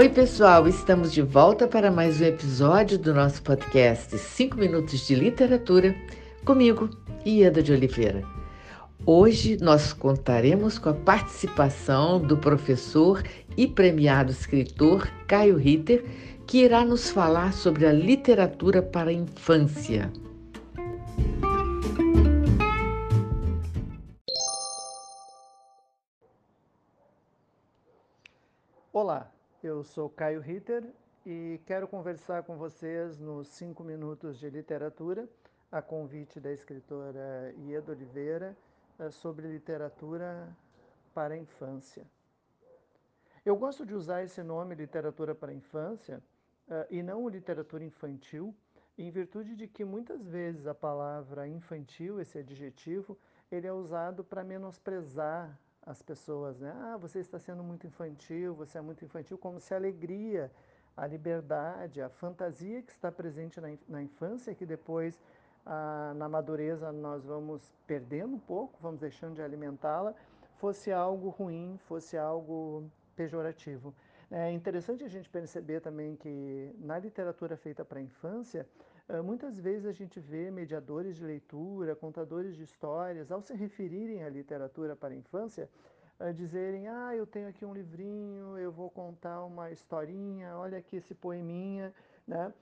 Oi, pessoal, estamos de volta para mais um episódio do nosso podcast 5 Minutos de Literatura, comigo, Ieda de Oliveira. Hoje nós contaremos com a participação do professor e premiado escritor Caio Ritter, que irá nos falar sobre a literatura para a infância. Olá, eu sou Caio Ritter e quero conversar com vocês nos cinco minutos de literatura, a convite da escritora Ieda Oliveira, eh, sobre literatura para a infância. Eu gosto de usar esse nome literatura para a infância eh, e não literatura infantil, em virtude de que muitas vezes a palavra infantil, esse adjetivo, ele é usado para menosprezar as pessoas, né? Ah, você está sendo muito infantil, você é muito infantil, como se a alegria, a liberdade, a fantasia que está presente na, na infância, que depois ah, na madureza nós vamos perdendo um pouco, vamos deixando de alimentá-la, fosse algo ruim, fosse algo pejorativo. É interessante a gente perceber também que na literatura feita para a infância, muitas vezes a gente vê mediadores de leitura, contadores de histórias, ao se referirem à literatura para a infância, dizerem: Ah, eu tenho aqui um livrinho, eu vou contar uma historinha, olha aqui esse poeminha, né?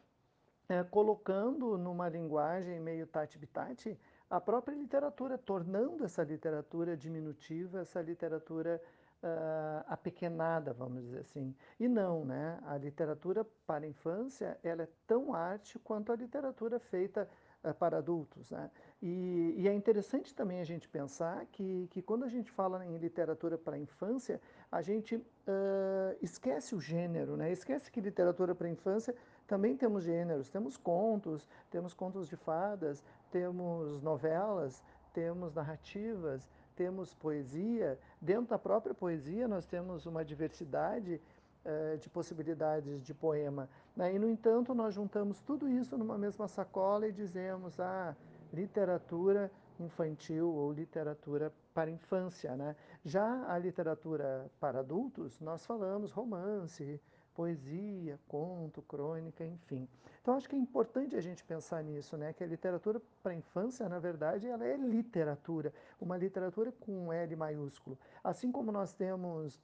É, colocando numa linguagem meio tati-bitati a própria literatura, tornando essa literatura diminutiva, essa literatura uh, apequenada, vamos dizer assim. E não, né? A literatura para a infância, ela é tão arte quanto a literatura feita uh, para adultos, né? E, e, é interessante também a gente pensar que, que quando a gente fala em literatura para a infância, a gente uh, esquece o gênero, né? Esquece que literatura para a infância também temos gêneros, temos contos, temos contos de fadas, temos novelas, temos narrativas, temos poesia, dentro da própria poesia nós temos uma diversidade eh, de possibilidades de poema. Né? E, no entanto, nós juntamos tudo isso numa mesma sacola e dizemos, ah, literatura infantil ou literatura para infância. Né? Já a literatura para adultos, nós falamos romance, poesia, conto, crônica, enfim. Então acho que é importante a gente pensar nisso, né? Que a literatura para infância, na verdade, ela é literatura, uma literatura com L maiúsculo. Assim como nós temos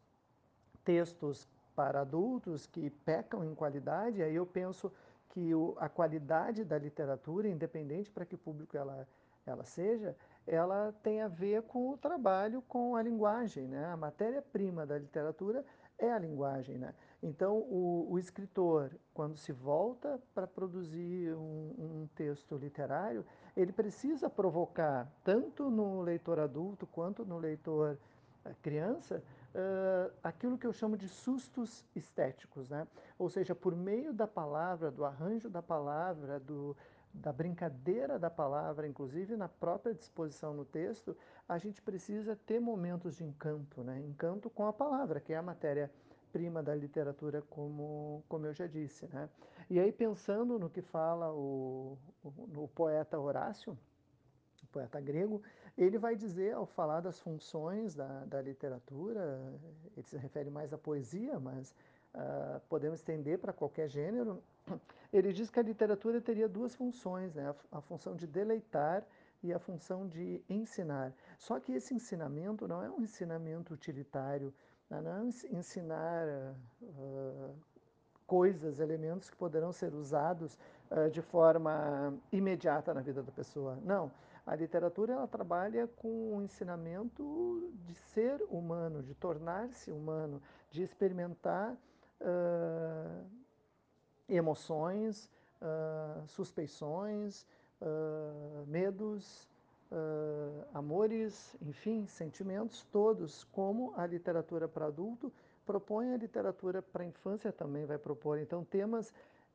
textos para adultos que pecam em qualidade, aí eu penso que o, a qualidade da literatura, independente para que público ela, ela seja, ela tem a ver com o trabalho com a linguagem, né? A matéria-prima da literatura é a linguagem, né? Então, o, o escritor, quando se volta para produzir um, um, texto literário, ele precisa provocar, tanto no leitor adulto quanto no leitor uh, criança, uh, aquilo que eu chamo de sustos estéticos. Né? Ou seja, por meio da palavra, do arranjo da palavra, do, da brincadeira da palavra, inclusive na própria disposição no texto, a gente precisa ter momentos de encanto, né? encanto com a palavra, que é a matéria prima da literatura, como, como eu já disse. Né? E aí, pensando no que fala o, o, poeta Horácio, o poeta grego, ele vai dizer, ao falar das funções da, da literatura, ele se refere mais à poesia, mas uh, podemos estender para qualquer gênero, ele diz que a literatura teria duas funções, né? a, a função de deleitar e a função de ensinar. Só que esse ensinamento não é um ensinamento utilitário, ensinar uh, coisas, elementos que poderão ser usados uh, de forma imediata na vida da pessoa. Não. A literatura ela trabalha com o ensinamento de ser humano, de tornar-se humano, de experimentar uh, emoções, suspeições, medos, uh, amores, enfim, sentimentos todos, como a literatura para adulto propõe, a literatura para infância também vai propor. Então, temas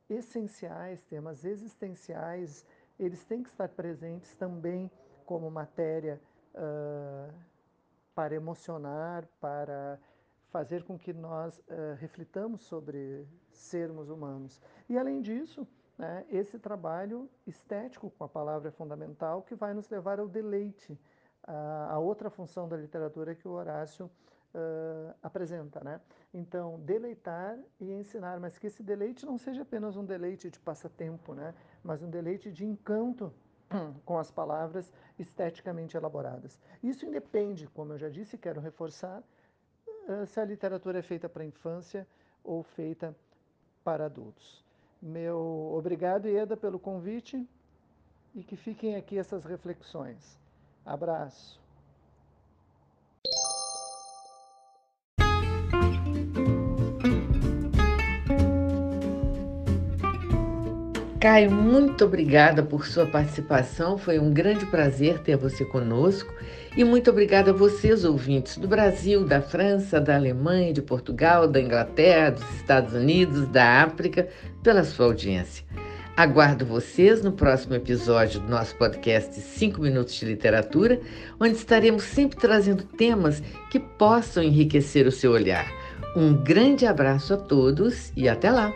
essenciais, temas existenciais, eles têm que estar presentes também como matéria uh, para emocionar, para fazer com que nós uh, reflitamos sobre sermos humanos. E além disso, né, esse trabalho estético com a palavra é fundamental que vai nos levar ao deleite, a, a outra função da literatura que o Horácio uh, apresenta, né? Então, deleitar e ensinar, mas que esse deleite não seja apenas um deleite de passatempo, né? Mas um deleite de encanto com as palavras esteticamente elaboradas. Isso independe, como eu já disse, quero reforçar, se a literatura é feita para infância ou feita para adultos. Meu obrigado, Ieda, pelo convite e que fiquem aqui essas reflexões. Abraço. Caio, muito obrigada por sua participação. Foi um grande prazer ter você conosco. E muito obrigada a vocês, ouvintes do Brasil, da França, da Alemanha, de Portugal, da Inglaterra, dos Estados Unidos, da África, pela sua audiência. Aguardo vocês no próximo episódio do nosso podcast 5 Minutos de Literatura, onde estaremos sempre trazendo temas que possam enriquecer o seu olhar. Um grande abraço a todos e até lá!